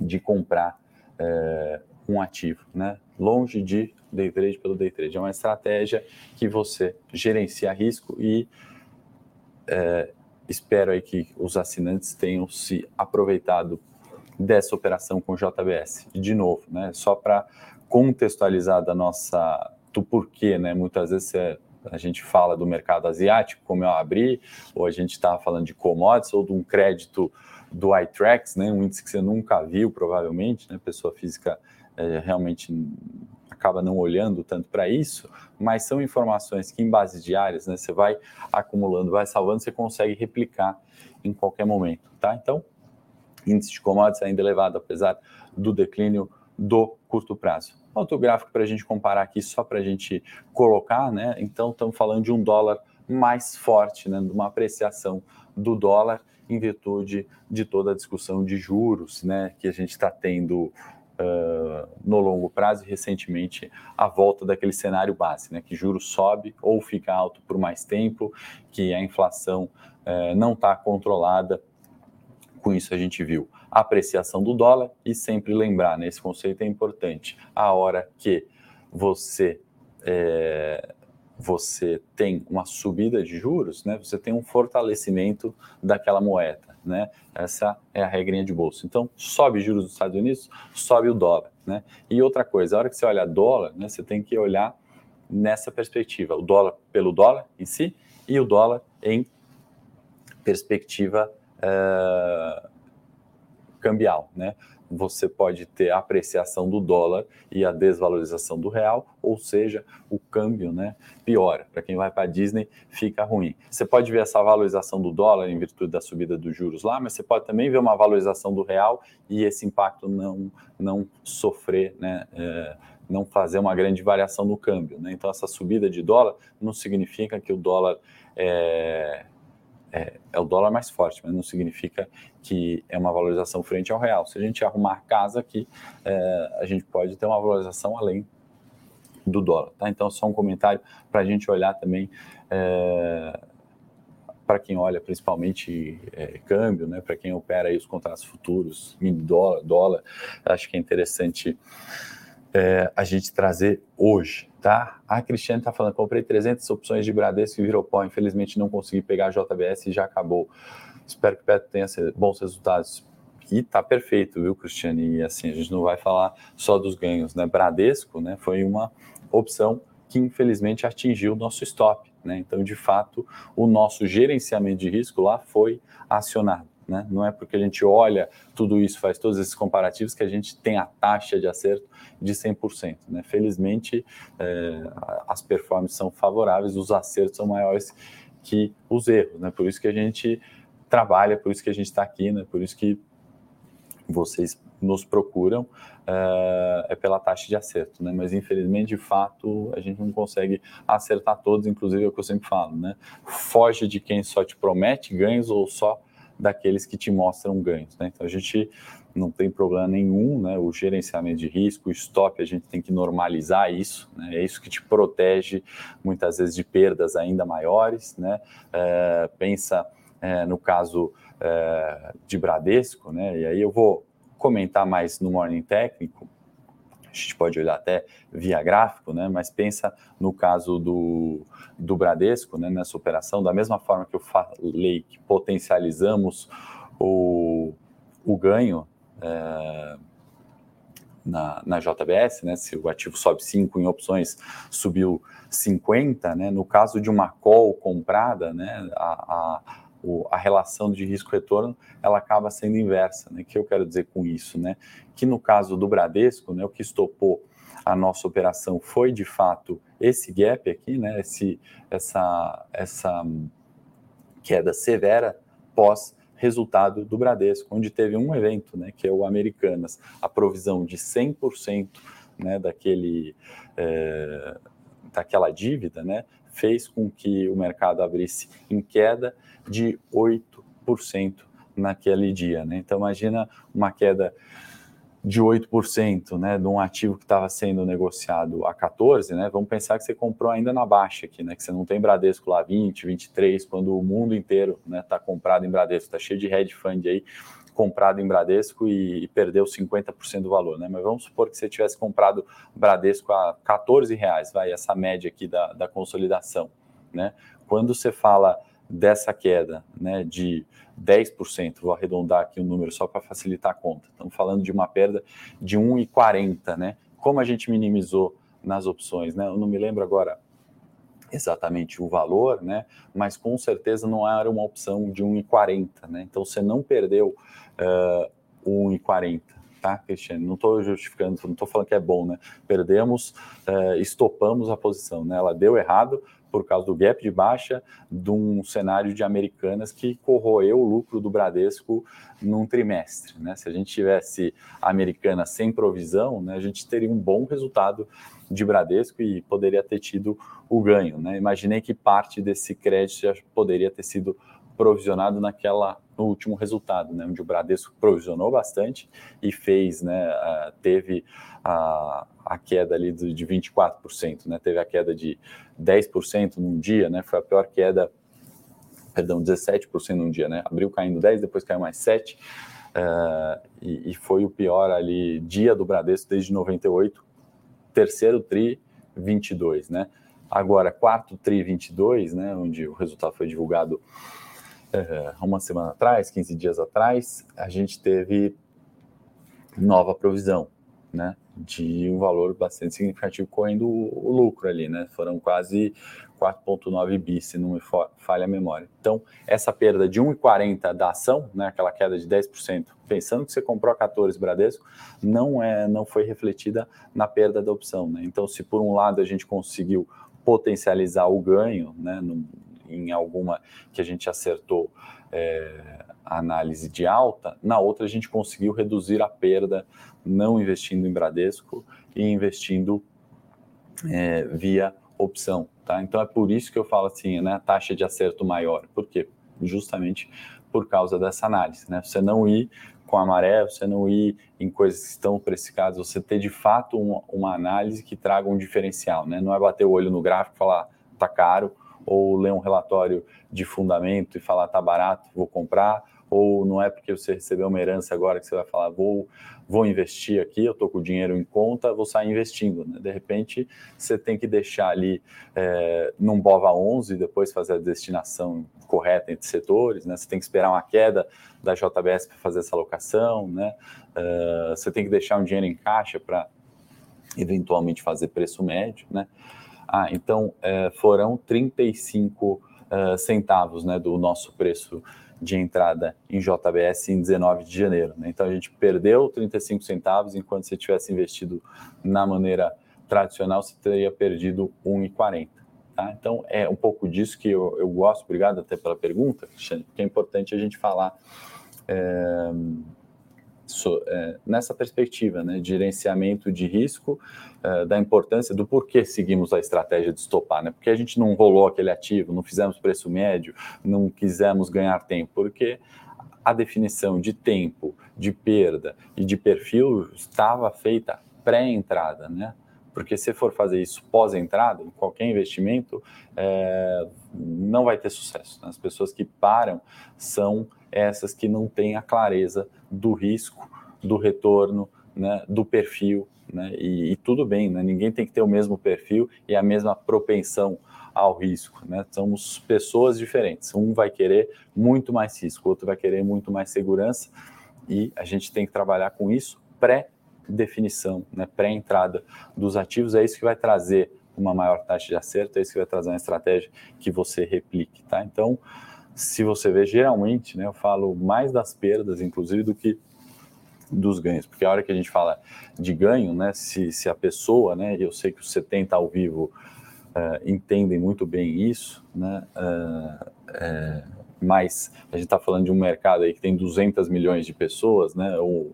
[SPEAKER 1] de comprar é, um ativo, né, longe de day trade pelo day trade. É uma estratégia que você gerencia risco e é, espero aí que os assinantes tenham se aproveitado dessa operação com JBS. De novo, né, só para contextualizar da nossa do porquê, né? Muitas vezes é, a gente fala do mercado asiático, como eu abri, ou a gente estava falando de commodities ou de um crédito do iTrax, né? Um índice que você nunca viu, provavelmente, né? Pessoa física é, realmente acaba não olhando tanto para isso, mas são informações que em bases diárias, né, você vai acumulando, vai salvando, você consegue replicar em qualquer momento, tá? Então, índice de commodities ainda elevado, apesar do declínio do curto prazo. Outro gráfico para a gente comparar aqui, só para a gente colocar, né? Então, estamos falando de um dólar mais forte, né? De uma apreciação do dólar em virtude de toda a discussão de juros, né? Que a gente está tendo uh, no longo prazo e recentemente a volta daquele cenário base, né? Que juros sobe ou fica alto por mais tempo, que a inflação uh, não está controlada. Com isso a gente viu a apreciação do dólar e sempre lembrar, né, conceito é importante, a hora que você é, você tem uma subida de juros, né, você tem um fortalecimento daquela moeda, né? Essa é a regrinha de bolsa. Então, sobe juros dos Estados Unidos, sobe o dólar, né? E outra coisa, a hora que você olha dólar, né, você tem que olhar nessa perspectiva, o dólar pelo dólar em si e o dólar em perspectiva uh, cambial, né? Você pode ter a apreciação do dólar e a desvalorização do real, ou seja, o câmbio, né, piora. Para quem vai para a Disney, fica ruim. Você pode ver essa valorização do dólar em virtude da subida dos juros lá, mas você pode também ver uma valorização do real e esse impacto não não sofrer, né? É, não fazer uma grande variação no câmbio. Né? Então, essa subida de dólar não significa que o dólar é, é, é, o dólar mais forte, mas não significa que é uma valorização frente ao real. Se a gente arrumar casa aqui, é, a gente pode ter uma valorização além do dólar. Tá? Então, só um comentário para a gente olhar também. É, para quem olha principalmente é, câmbio, né, para quem opera aí os contratos futuros, dólar, dólar, acho que é interessante é, a gente trazer hoje, tá? A Cristiane está falando, comprei 300 opções de Bradesco e virou pó, infelizmente não consegui pegar a JBS e já acabou. Espero que o Petro tenha bons resultados. E tá perfeito, viu, Cristiane? E assim, a gente não vai falar só dos ganhos, né? Bradesco, né, foi uma opção que infelizmente atingiu o nosso stop, né? Então, de fato, o nosso gerenciamento de risco lá foi acionado. Né? Não é porque a gente olha tudo isso, faz todos esses comparativos, que a gente tem a taxa de acerto de 100%. Né? Felizmente, é, as performances são favoráveis, os acertos são maiores que os erros. Né? Por isso que a gente trabalha, por isso que a gente está aqui, né? por isso que vocês nos procuram é, é, pela taxa de acerto, né? Mas infelizmente, de fato, a gente não consegue acertar todos, inclusive é o que eu sempre falo, né? Foge de quem só te promete ganhos ou só daqueles que te mostram ganhos. Né? Então a gente não tem problema nenhum, né? O gerenciamento de risco, o stop, a gente tem que normalizar isso, né? É isso que te protege muitas vezes de perdas ainda maiores, né? É, pensa é, no caso é, de Bradesco, né? E aí eu vou comentar mais no Morning Técnico, a gente pode olhar até via gráfico, né? mas pensa no caso do, do Bradesco, né? nessa operação, da mesma forma que eu falei que potencializamos o, o ganho é, na, na JBS, né? se o ativo sobe 5 em opções, subiu 50, né? no caso de uma call comprada, né? a, a a relação de risco-retorno ela acaba sendo inversa. Né? O que eu quero dizer com isso? Né? Que no caso do Bradesco, né, o que estopou a nossa operação foi de fato esse gap aqui, né, esse, essa, essa queda severa pós resultado do Bradesco, onde teve um evento, né, que é o Americanas, a provisão de 100% né, daquele, é, daquela dívida, né, fez com que o mercado abrisse em queda de 8% naquele dia. Né? Então, imagina uma queda de 8% né, de um ativo que estava sendo negociado a 14, né? Vamos pensar que você comprou ainda na baixa aqui, né? Que você não tem Bradesco lá 20, 23, quando o mundo inteiro né, tá comprado em Bradesco, está cheio de hedge fund aí comprado em Bradesco e, e perdeu 50% do valor, né? Mas vamos supor que você tivesse comprado Bradesco a 14 reais, vai, essa média aqui da, da consolidação, né? Quando você fala dessa queda né, de 10%, vou arredondar aqui o número só para facilitar a conta. Estamos falando de uma perda de 1,40, né? Como a gente minimizou nas opções, né? Eu não me lembro agora exatamente o valor, né? Mas com certeza não era uma opção de 1,40, né? Então você não perdeu uh, 1,40, tá, Cristiane? Não estou justificando, não estou falando que é bom, né? Perdemos, estopamos a posição, né? Ela deu errado por causa do gap de baixa de um cenário de americanas que corroeu o lucro do Bradesco num trimestre, né? Se a gente tivesse a americana sem provisão, né, a gente teria um bom resultado de Bradesco e poderia ter tido o ganho, né? Imaginei que parte desse crédito já poderia ter sido provisionado naquela no último resultado, né, onde o Bradesco provisionou bastante e fez, né, teve a, a queda ali de 24%, né, teve a queda de 10% num dia, né, foi a pior queda, perdão, 17% num dia, né, abriu caindo 10, depois caiu mais 7, uh, eh, e, e foi o pior ali dia do Bradesco desde 98, terceiro tri 22, né, agora quarto tri 22, né, onde o resultado foi divulgado é, uma semana atrás, 15 dias atrás, a gente teve nova provisão, né? De um valor bastante significativo correndo o, lucro ali, né? Foram quase 4,9 bi, se não me falha a memória. Então, essa perda de 1,40 da ação, né? Aquela queda de 10%, pensando que você comprou 14 Bradesco, não, é, não foi refletida na perda da opção, né? Então, se por um lado a gente conseguiu potencializar o ganho, né? Em alguma que a gente acertou é, a análise de alta, na outra a gente conseguiu reduzir a perda não investindo em Bradesco e investindo é, via opção. Tá? Então é por isso que eu falo assim, né, taxa de acerto maior. Por quê? Justamente por causa dessa análise. Né? Você não ir com a maré, você não ir em coisas que estão precificadas, você ter de fato uma, uma análise que traga um diferencial. Né? Não é bater o olho no gráfico e falar tá caro, ou ler um relatório de fundamento e falar tá barato, vou comprar, ou não é porque você recebeu uma herança agora que você vai falar vou vou investir aqui, eu estou com o dinheiro em conta, vou sair investindo. Né? De repente, você tem que deixar ali é, num BOVA 11, depois fazer a destinação correta entre setores, né? você tem que esperar uma queda da JBS para fazer essa alocação, né? Uh, você tem que deixar um dinheiro em caixa para eventualmente fazer preço médio, né? Ah, então é, foram 35 uh, centavos né, do nosso preço de entrada em JBS em 19 de janeiro. Né? Então a gente perdeu 35 centavos, enquanto se tivesse investido na maneira tradicional, você teria perdido 1,40. Tá? Então é um pouco disso que eu, eu gosto, obrigado até pela pergunta, Cristiane, porque é importante a gente falar. É so, é, nessa perspectiva né, de gerenciamento de risco, é, da importância do porquê seguimos a estratégia de estopar, né? Porque a gente não rolou aquele ativo, não fizemos preço médio, não quisemos ganhar tempo, porque a definição de tempo, de perda e de perfil estava feita pré-entrada, né? Porque se for fazer isso pós-entrada, em qualquer investimento, é, não vai ter sucesso. Né? As pessoas que param são essas que não têm a clareza do risco, do retorno, né, do perfil, né, e, e, tudo bem, né, ninguém tem que ter o mesmo perfil e a mesma propensão ao risco, né, somos pessoas diferentes, um vai querer muito mais risco, outro vai querer muito mais segurança, e a gente tem que trabalhar com isso pré-definição, né, pré-entrada dos ativos, é isso que vai trazer uma maior taxa de acerto, é isso que vai trazer uma estratégia que você replique, tá? Então, se você vê, geralmente, né, eu falo mais das perdas, inclusive, do que dos ganhos, porque a hora que a gente fala de ganho, né, se, se a pessoa, né, eu sei que os 70 ao vivo uh, entendem muito bem isso, né, uh, uh, mas a gente está falando de um mercado aí que tem 200 milhões de pessoas, né, ou,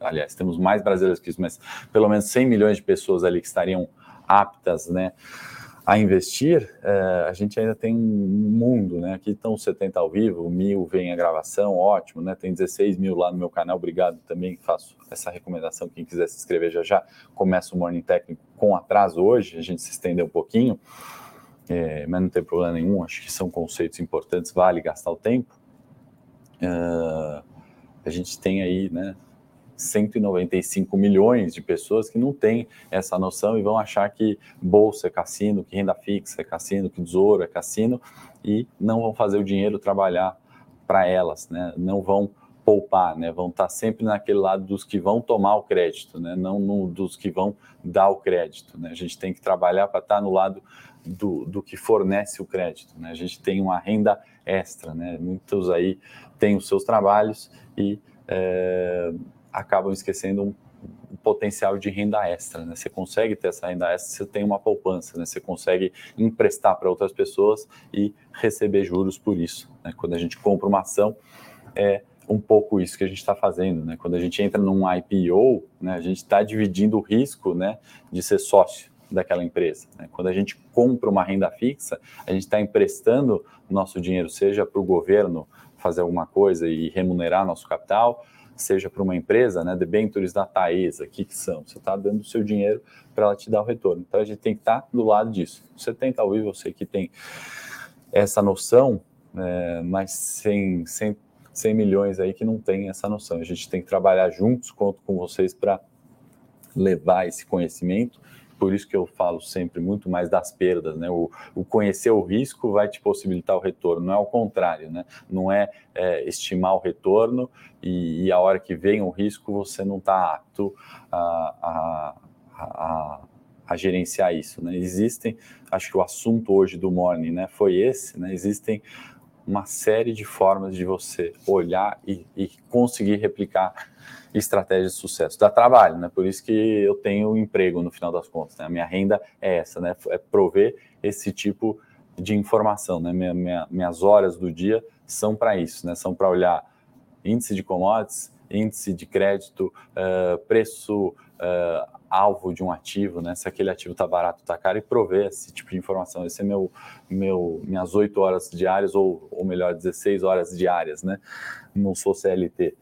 [SPEAKER 1] aliás, temos mais brasileiros que isso, mas pelo menos 100 milhões de pessoas ali que estariam aptas, né, a investir, é, a gente ainda tem um mundo, né? Aqui estão 70 ao vivo, mil vem a gravação, ótimo, né? Tem 16 mil lá no meu canal, obrigado também, faço essa recomendação, quem quiser se inscrever já já, começa o Morning Técnico com atraso hoje, a gente se estender um pouquinho, é, mas não tem problema nenhum, acho que são conceitos importantes, vale gastar o tempo. Uh, a gente tem aí, né, 195 milhões de pessoas que não têm essa noção e vão achar que bolsa é cassino, que renda fixa é cassino, que tesouro é cassino e não vão fazer o dinheiro trabalhar para elas, né? Não vão poupar, né? Vão estar tá sempre naquele lado dos que vão tomar o crédito, né? Não no, dos que vão dar o crédito, né? A gente tem que trabalhar para estar tá no lado do, do que fornece o crédito, né? A gente tem uma renda extra, né? Muitos aí têm os seus trabalhos e é, acabam esquecendo um, potencial de renda extra, né? Você consegue ter essa renda extra, você tem uma poupança, né? Você consegue emprestar para outras pessoas e receber juros por isso. Né? Quando a gente compra uma ação, é um pouco isso que a gente está fazendo, né? Quando a gente entra num IPO, né, a gente está dividindo o risco, né, de ser sócio daquela empresa. Né? Quando a gente compra uma renda fixa, a gente está emprestando nosso dinheiro, seja para o governo fazer alguma coisa e remunerar nosso capital, seja para uma empresa, né, debentures da Taesa, o que, que são? Você está dando o seu dinheiro para ela te dar o retorno. Então a gente tem que estar tá do lado disso. Você ouvir, eu sei que tem essa noção, é, mas sem, sem 100 milhões aí que não tem essa noção. A gente tem que trabalhar juntos, conto com vocês para levar esse conhecimento. Por isso que eu falo sempre muito mais das perdas, né? O, o, conhecer o risco vai te possibilitar o retorno, não é o contrário, né? Não é, é estimar o retorno e, e, a hora que vem o risco você não está apto a, a, a, a gerenciar isso, né? Existem, acho que o assunto hoje do Morning, né, foi esse, né? Existem uma série de formas de você olhar e, e conseguir replicar estratégias de sucesso. Dá trabalho, né? Por isso que eu tenho emprego no final das contas. Né? A minha renda é essa, né? É prover esse tipo de informação, né? Minha, minha, minhas horas do dia são para isso, né? São para olhar índice de commodities, índice de crédito, uh, preço uh, alvo de um ativo, né? Se aquele ativo está barato, está caro, e prover esse tipo de informação. Esse é meu, meu minhas oito horas diárias, ou, ou melhor, 16 horas diárias, né? Não sou CLT.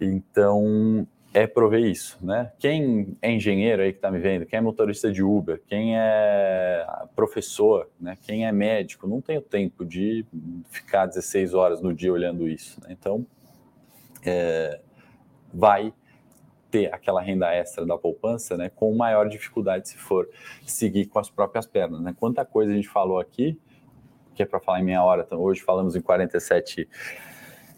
[SPEAKER 1] Então, é prover isso, né? Quem é engenheiro aí que está me vendo, quem é motorista de Uber, quem é professor, né? Quem é médico, não tem o tempo de ficar 16 horas no dia olhando isso, né? Então, é, vai ter aquela renda extra da poupança, né, com maior dificuldade se for seguir com as próprias pernas, né? Quanta coisa a gente falou aqui, que é para falar em meia hora, então hoje falamos em 47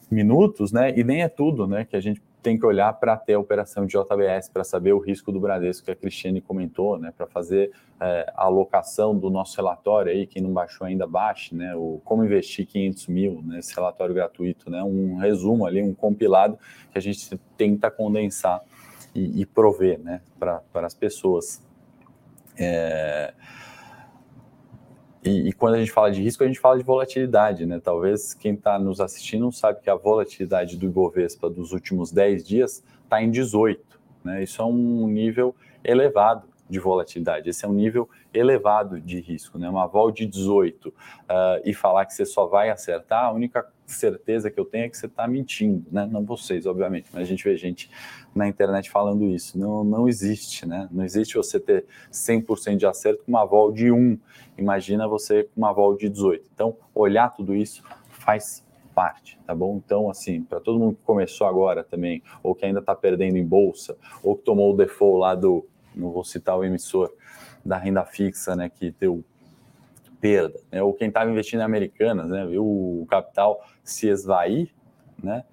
[SPEAKER 1] minutos, né? E nem é tudo, né, que a gente tem que olhar para ter a operação de JBS, para saber o risco do Bradesco que a Cristiane comentou, né, para fazer é, a alocação do nosso relatório aí, quem não baixou ainda, baixe, né, o como investir 500 mil, né, esse relatório gratuito, né, um resumo ali, um compilado que a gente tenta condensar e, e prover né, para as pessoas. É, e, e, quando a gente fala de risco, a gente fala de volatilidade, né? Talvez quem está nos assistindo não sabe que a volatilidade do Ibovespa dos últimos 10 dias está em 18, né? Isso é um nível elevado de volatilidade. Esse é um nível elevado de risco, né? Uma vol de 18 uh, ah, e falar que você só vai acertar, a única certeza que eu tenho é que você está mentindo, né? Não vocês, obviamente, mas a gente vê gente na internet falando isso. Não, não existe, né? Não existe você ter 100% de acerto com uma vol de 1. Imagina você com uma vol de 18. Então, olhar tudo isso faz parte, tá bom? Então, assim, para todo mundo que começou agora também, ou que ainda está perdendo em bolsa, ou que tomou o default lá do, não vou citar o emissor, da renda fixa, né, que deu perda, né? ou quem estava investindo em Americanas, né, viu o capital se esvair, né,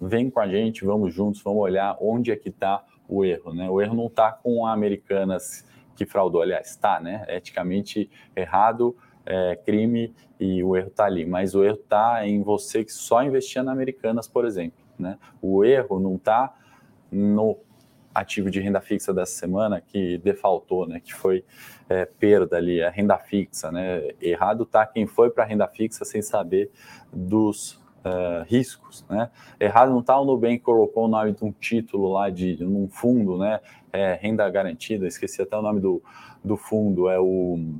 [SPEAKER 1] vem com a gente, vamos juntos, vamos olhar onde é que está o erro, né? O erro não está com a Americanas que fraudou, aliás, está, né? Eticamente errado, é, crime e o erro está ali, mas o erro está em você que só investia na Americanas, por exemplo, né? O erro não está no ativo de renda fixa dessa semana que defaltou, né, que foi é, perda ali, a renda fixa, né, errado tá quem foi para a renda fixa sem saber dos uh, riscos, né, errado não tá o Nubank colocou o nome de um título lá de, um fundo, né, é, renda garantida, esqueci até o nome do, do fundo, é o,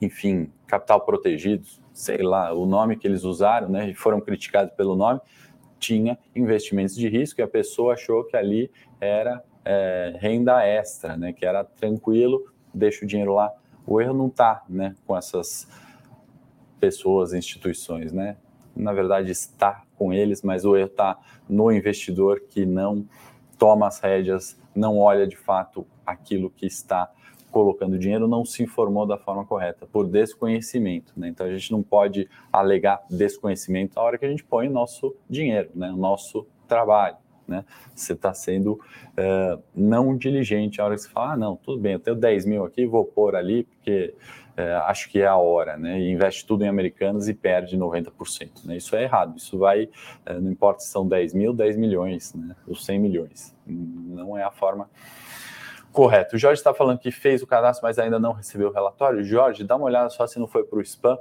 [SPEAKER 1] enfim, capital protegido, sei lá, o nome que eles usaram, né, e foram criticados pelo nome, tinha investimentos de risco e a pessoa achou que ali era é, renda extra, né? Que era tranquilo, deixa o dinheiro lá. O erro não está, né? Com essas pessoas, instituições, né? Na verdade está com eles, mas o erro está no investidor que não toma as rédeas, não olha de fato aquilo que está colocando dinheiro não se informou da forma correta, por desconhecimento. Né? Então a gente não pode alegar desconhecimento na hora que a gente põe nosso dinheiro, né? o nosso trabalho. né? Você está sendo uh, não diligente. A hora que você fala, ah, não, tudo bem, eu tenho 10 mil aqui, vou pôr ali, porque uh, acho que é a hora, né? E investe tudo em americanas e perde 90%. Né? Isso é errado. Isso vai, uh, não importa se são 10 mil, 10 milhões, né? Ou 100 milhões. Não é a forma correta. O Jorge está falando que fez o cadastro, mas ainda não recebeu o relatório. Jorge, dá uma olhada só se não foi para o spam.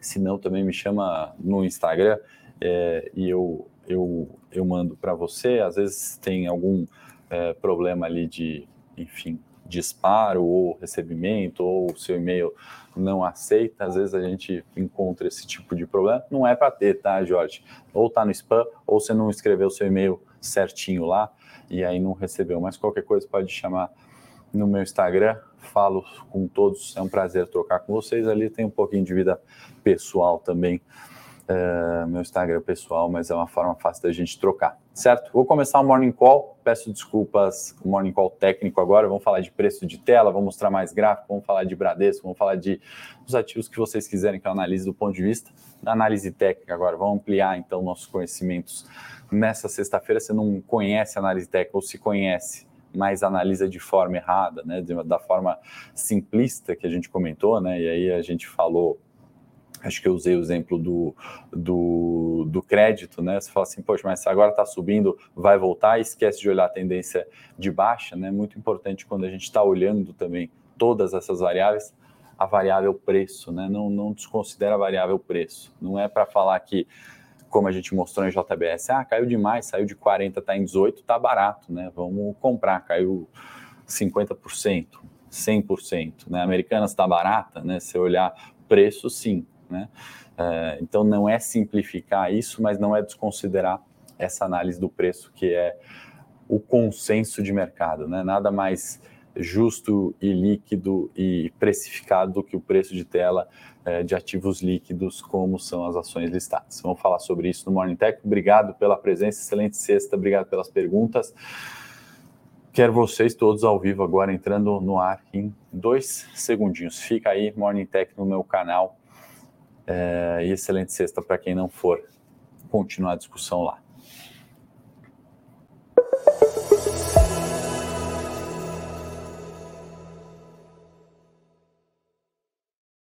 [SPEAKER 1] Se não, também me chama no Instagram é, e eu eu, eu mando para você, às vezes tem algum é, problema ali de, enfim, disparo ou recebimento, ou o seu e-mail não aceita, às vezes a gente encontra esse tipo de problema. Não é para ter, tá, Jorge? Ou tá no spam, ou você não escreveu o seu e-mail certinho lá e aí não recebeu. Mas qualquer coisa pode chamar no meu Instagram, falo com todos, é um prazer trocar com vocês ali, tem um pouquinho de vida pessoal também uh, meu Instagram pessoal, mas é uma forma fácil da gente trocar, certo? Vou começar o Morning Call, peço desculpas, o Morning Call técnico agora, vamos falar de preço de tela, vamos mostrar mais gráfico, vamos falar de Bradesco, vamos falar de os ativos que vocês quiserem que eu analise do ponto de vista da análise técnica agora, vamos ampliar então nossos conhecimentos nessa sexta-feira, você não conhece análise técnica ou se conhece, mas analisa de forma errada, né, da forma simplista que a gente comentou, né, e aí a gente falou acho que eu usei o exemplo do, do, do crédito, né? Você fala assim, poxa, mas agora está subindo, vai voltar, esquece de olhar a tendência de baixa, né? Muito importante quando a gente está olhando também todas essas variáveis, a variável preço, né? Não, não desconsidera a variável preço. Não é para falar que, como a gente mostrou em JBS, ah, caiu demais, saiu de 40, está em 18, está barato, né? Vamos comprar, caiu 50%, 100%, né? Americanas está barata, né? Se olhar preço, sim, né? É, então não é simplificar isso, mas não é desconsiderar essa análise do preço que é o consenso de mercado, né? Nada mais justo e líquido e precificado do que o preço de tela é, de ativos líquidos, como são as ações listadas. Vamos falar sobre isso no Morning Tech. Obrigado pela presença, excelente sexta, obrigado pelas perguntas. Quero vocês todos ao vivo agora entrando no ar em dois segundinhos. Fica aí, Morning Tech, no meu canal é, e excelente sexta para quem não for continuar a discussão lá.